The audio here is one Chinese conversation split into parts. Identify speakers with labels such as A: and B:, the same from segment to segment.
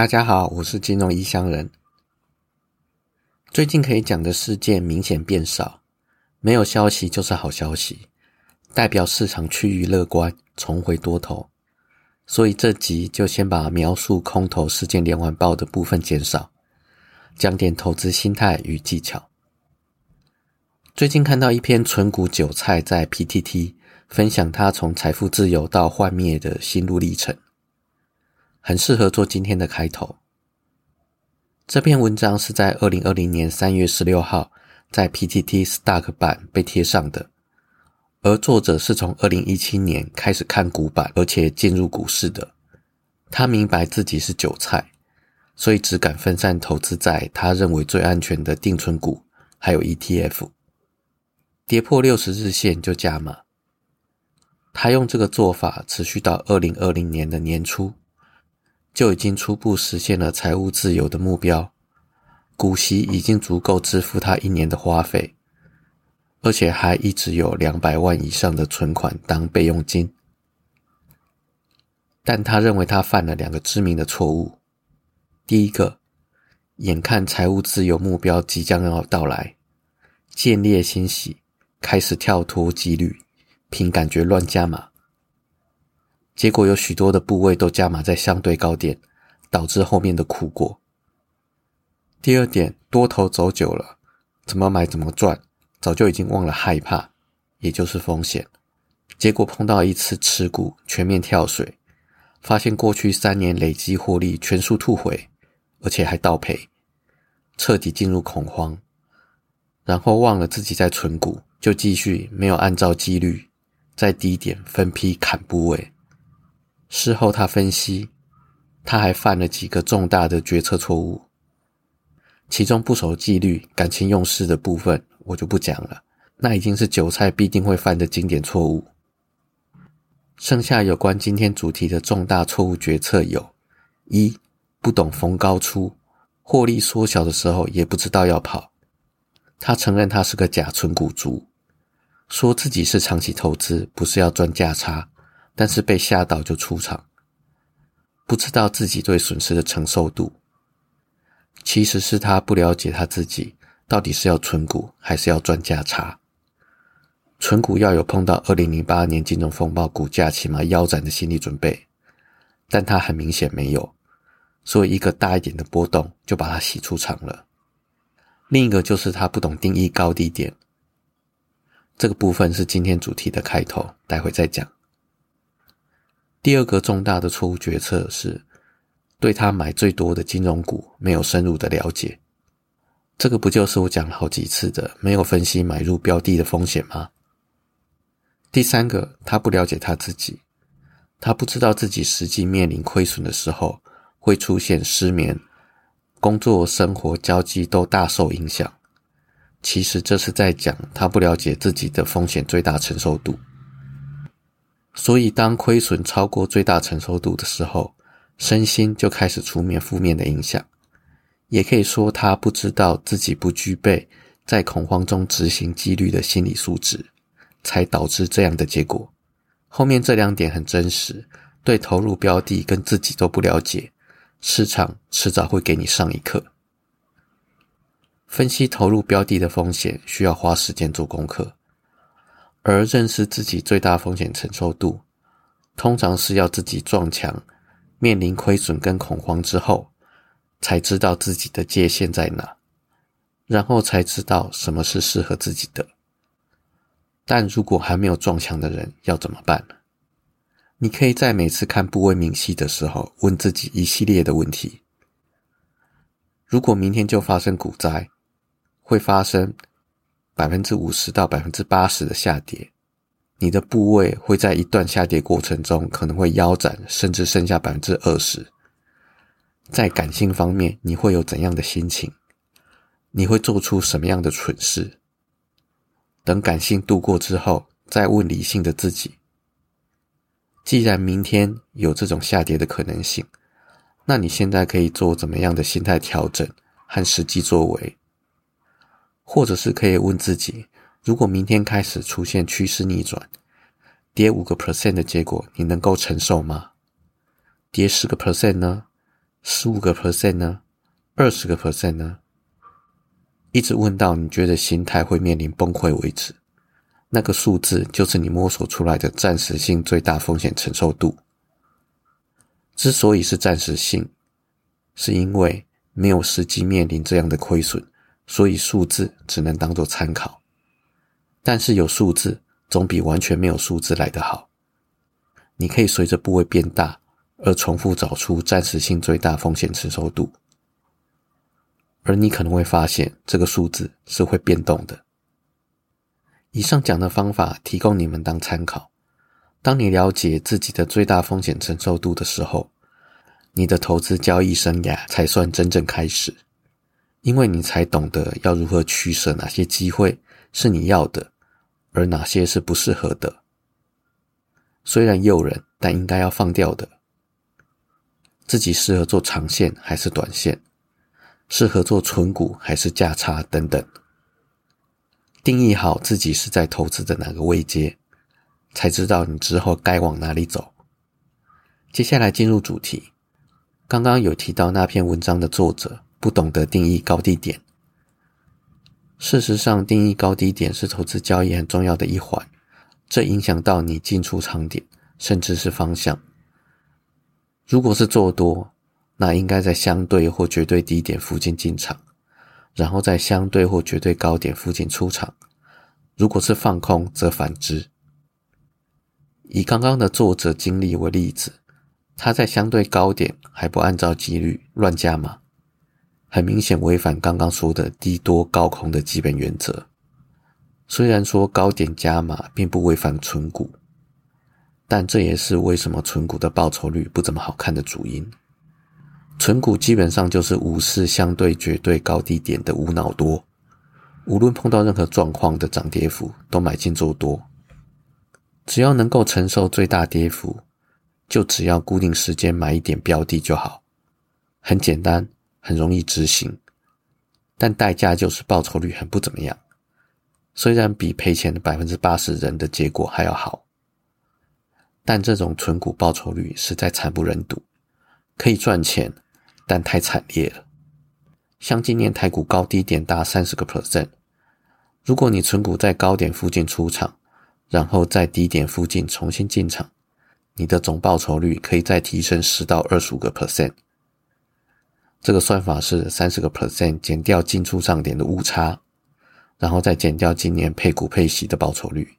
A: 大家好，我是金融异乡人。最近可以讲的事件明显变少，没有消息就是好消息，代表市场趋于乐观，重回多头。所以这集就先把描述空头事件连环爆的部分减少，讲点投资心态与技巧。最近看到一篇纯股韭菜在 PTT 分享他从财富自由到幻灭的心路历程。很适合做今天的开头。这篇文章是在二零二零年三月十六号在 PTT Stock 版被贴上的，而作者是从二零一七年开始看股版，而且进入股市的。他明白自己是韭菜，所以只敢分散投资在他认为最安全的定存股，还有 ETF。跌破六十日线就加码。他用这个做法持续到二零二零年的年初。就已经初步实现了财务自由的目标，股息已经足够支付他一年的花费，而且还一直有两百万以上的存款当备用金。但他认为他犯了两个致命的错误：第一个，眼看财务自由目标即将要到来，见猎欣喜，开始跳脱纪律，凭感觉乱加码。结果有许多的部位都加码在相对高点，导致后面的苦果。第二点，多头走久了，怎么买怎么赚，早就已经忘了害怕，也就是风险。结果碰到一次持股全面跳水，发现过去三年累积获利全数吐回，而且还倒赔，彻底进入恐慌，然后忘了自己在存股，就继续没有按照纪律，在低点分批砍部位。事后他分析，他还犯了几个重大的决策错误，其中不守纪律、感情用事的部分我就不讲了，那已经是韭菜必定会犯的经典错误。剩下有关今天主题的重大错误决策有：一、不懂逢高出，获利缩小的时候也不知道要跑。他承认他是个假存股族，说自己是长期投资，不是要赚价差。但是被吓到就出场，不知道自己对损失的承受度。其实是他不了解他自己到底是要存股还是要赚价差。存股要有碰到二零零八年金融风暴股价起码腰斩的心理准备，但他很明显没有，所以一个大一点的波动就把他洗出场了。另一个就是他不懂定义高低点，这个部分是今天主题的开头，待会再讲。第二个重大的错误决策是，对他买最多的金融股没有深入的了解。这个不就是我讲了好几次的没有分析买入标的的风险吗？第三个，他不了解他自己，他不知道自己实际面临亏损的时候会出现失眠、工作、生活、交际都大受影响。其实这是在讲他不了解自己的风险最大承受度。所以，当亏损超过最大承受度的时候，身心就开始出面负面的影响。也可以说，他不知道自己不具备在恐慌中执行纪律的心理素质，才导致这样的结果。后面这两点很真实，对投入标的跟自己都不了解，市场迟早会给你上一课。分析投入标的的风险，需要花时间做功课。而认识自己最大风险承受度，通常是要自己撞墙，面临亏损跟恐慌之后，才知道自己的界限在哪，然后才知道什么是适合自己的。但如果还没有撞墙的人，要怎么办呢？你可以在每次看部位明细的时候，问自己一系列的问题：如果明天就发生股灾，会发生？百分之五十到百分之八十的下跌，你的部位会在一段下跌过程中可能会腰斩，甚至剩下百分之二十。在感性方面，你会有怎样的心情？你会做出什么样的蠢事？等感性度过之后，再问理性的自己：既然明天有这种下跌的可能性，那你现在可以做怎么样的心态调整和实际作为？或者是可以问自己：如果明天开始出现趋势逆转，跌五个 percent 的结果，你能够承受吗？跌十个 percent 呢？十五个 percent 呢？二十个 percent 呢？一直问到你觉得心态会面临崩溃为止。那个数字就是你摸索出来的暂时性最大风险承受度。之所以是暂时性，是因为没有实际面临这样的亏损，所以数字只能当做参考。但是有数字总比完全没有数字来得好。你可以随着部位变大而重复找出暂时性最大风险承受度，而你可能会发现这个数字是会变动的。以上讲的方法提供你们当参考。当你了解自己的最大风险承受度的时候，你的投资交易生涯才算真正开始，因为你才懂得要如何取舍哪些机会是你要的，而哪些是不适合的。虽然诱人，但应该要放掉的。自己适合做长线还是短线？适合做纯股还是价差等等。定义好自己是在投资的哪个位阶，才知道你之后该往哪里走。接下来进入主题，刚刚有提到那篇文章的作者不懂得定义高低点。事实上，定义高低点是投资交易很重要的一环，这影响到你进出场点，甚至是方向。如果是做多，那应该在相对或绝对低点附近进场。然后在相对或绝对高点附近出场，如果是放空，则反之。以刚刚的作者经历为例子，他在相对高点还不按照纪律乱加码，很明显违反刚刚说的低多高空的基本原则。虽然说高点加码并不违反存股，但这也是为什么存股的报酬率不怎么好看的主因。存股基本上就是无视相对绝对高低点的无脑多，无论碰到任何状况的涨跌幅都买进做多，只要能够承受最大跌幅，就只要固定时间买一点标的就好，很简单，很容易执行，但代价就是报酬率很不怎么样，虽然比赔钱的百分之八十人的结果还要好，但这种纯股报酬率实在惨不忍睹，可以赚钱。但太惨烈了，像今年台股高低点达三十个 percent，如果你存股在高点附近出场，然后在低点附近重新进场，你的总报酬率可以再提升十到二十五个 percent。这个算法是三十个 percent 减掉进出场点的误差，然后再减掉今年配股配息的报酬率。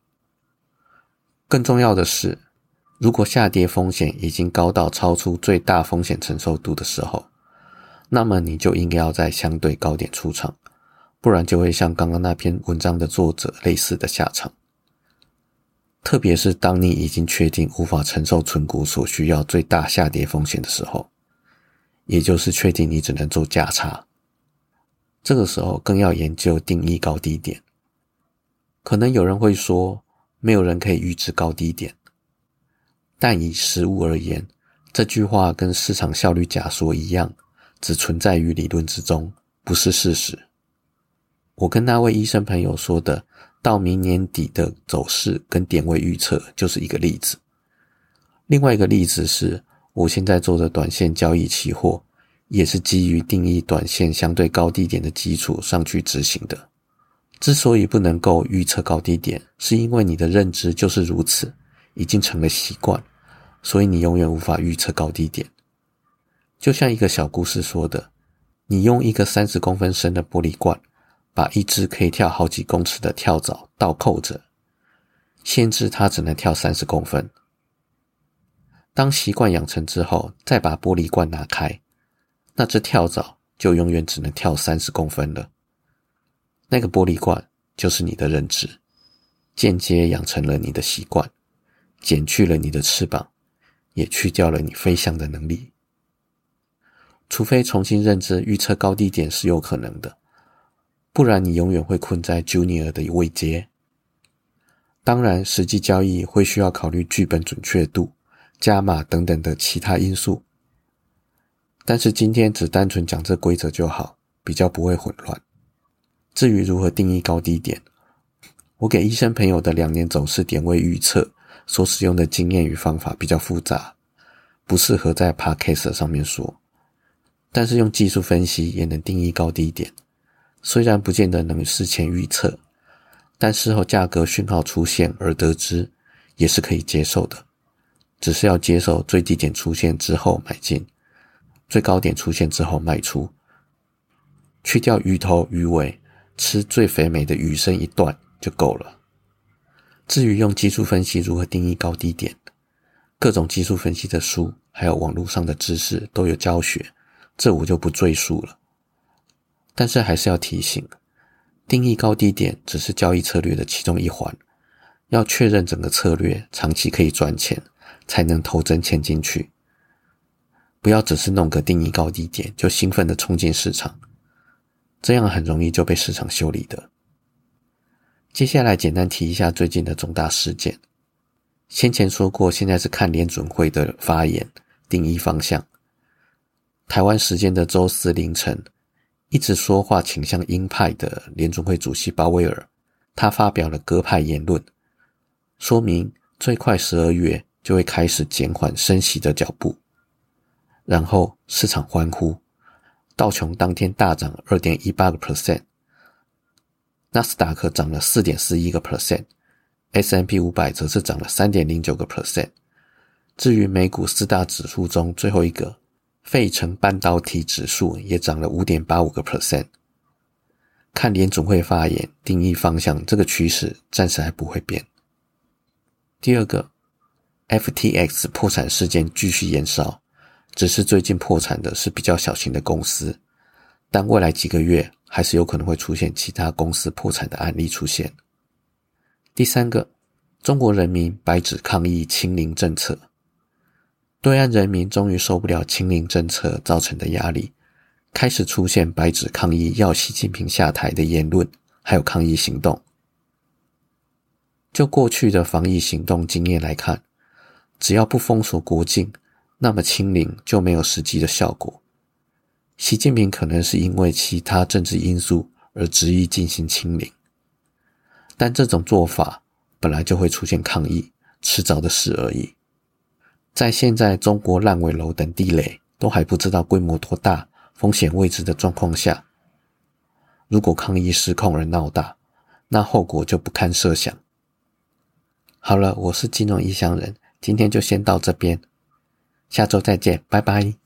A: 更重要的是，如果下跌风险已经高到超出最大风险承受度的时候，那么你就应该要在相对高点出场，不然就会像刚刚那篇文章的作者类似的下场。特别是当你已经确定无法承受存股所需要最大下跌风险的时候，也就是确定你只能做价差，这个时候更要研究定义高低点。可能有人会说，没有人可以预知高低点，但以实物而言，这句话跟市场效率假说一样。只存在于理论之中，不是事实。我跟那位医生朋友说的，到明年底的走势跟点位预测就是一个例子。另外一个例子是，我现在做的短线交易期货，也是基于定义短线相对高低点的基础上去执行的。之所以不能够预测高低点，是因为你的认知就是如此，已经成了习惯，所以你永远无法预测高低点。就像一个小故事说的，你用一个三十公分深的玻璃罐，把一只可以跳好几公尺的跳蚤倒扣着，限制它只能跳三十公分。当习惯养成之后，再把玻璃罐拿开，那只跳蚤就永远只能跳三十公分了。那个玻璃罐就是你的认知，间接养成了你的习惯，减去了你的翅膀，也去掉了你飞翔的能力。除非重新认知预测高低点是有可能的，不然你永远会困在 Junior 的位阶。当然，实际交易会需要考虑剧本准确度、加码等等的其他因素。但是今天只单纯讲这规则就好，比较不会混乱。至于如何定义高低点，我给医生朋友的两年走势点位预测所使用的经验与方法比较复杂，不适合在 Podcast 上面说。但是用技术分析也能定义高低点。虽然不见得能事前预测，但事后价格讯号出现而得知，也是可以接受的。只是要接受最低点出现之后买进，最高点出现之后卖出，去掉鱼头鱼尾，吃最肥美的鱼身一段就够了。至于用技术分析如何定义高低点，各种技术分析的书还有网络上的知识都有教学，这我就不赘述了。但是还是要提醒，定义高低点只是交易策略的其中一环，要确认整个策略长期可以赚钱。才能投真钱进去，不要只是弄个定义高低点就兴奋的冲进市场，这样很容易就被市场修理的。接下来简单提一下最近的重大事件。先前说过，现在是看联准会的发言定义方向。台湾时间的周四凌晨，一直说话倾向鹰派的联准会主席鲍威尔，他发表了鸽派言论，说明最快十二月。就会开始减缓升息的脚步，然后市场欢呼，道琼当天大涨二点一八个 percent，纳斯达克涨了四点四一个 percent，S M P 五百则是涨了三点零九个 percent。至于美股四大指数中最后一个费城半导体指数也涨了五点八五个 percent。看联总会发言定义方向，这个趋势暂时还不会变。第二个。FTX 破产事件继续延烧，只是最近破产的是比较小型的公司，但未来几个月还是有可能会出现其他公司破产的案例出现。第三个，中国人民白纸抗议清零政策，对岸人民终于受不了清零政策造成的压力，开始出现白纸抗议要习近平下台的言论，还有抗议行动。就过去的防疫行动经验来看。只要不封锁国境，那么清零就没有实际的效果。习近平可能是因为其他政治因素而执意进行清零，但这种做法本来就会出现抗议，迟早的事而已。在现在中国烂尾楼等地雷都还不知道规模多大、风险未知的状况下，如果抗议失控而闹大，那后果就不堪设想。好了，我是金融异乡人。今天就先到这边，下周再见，拜拜。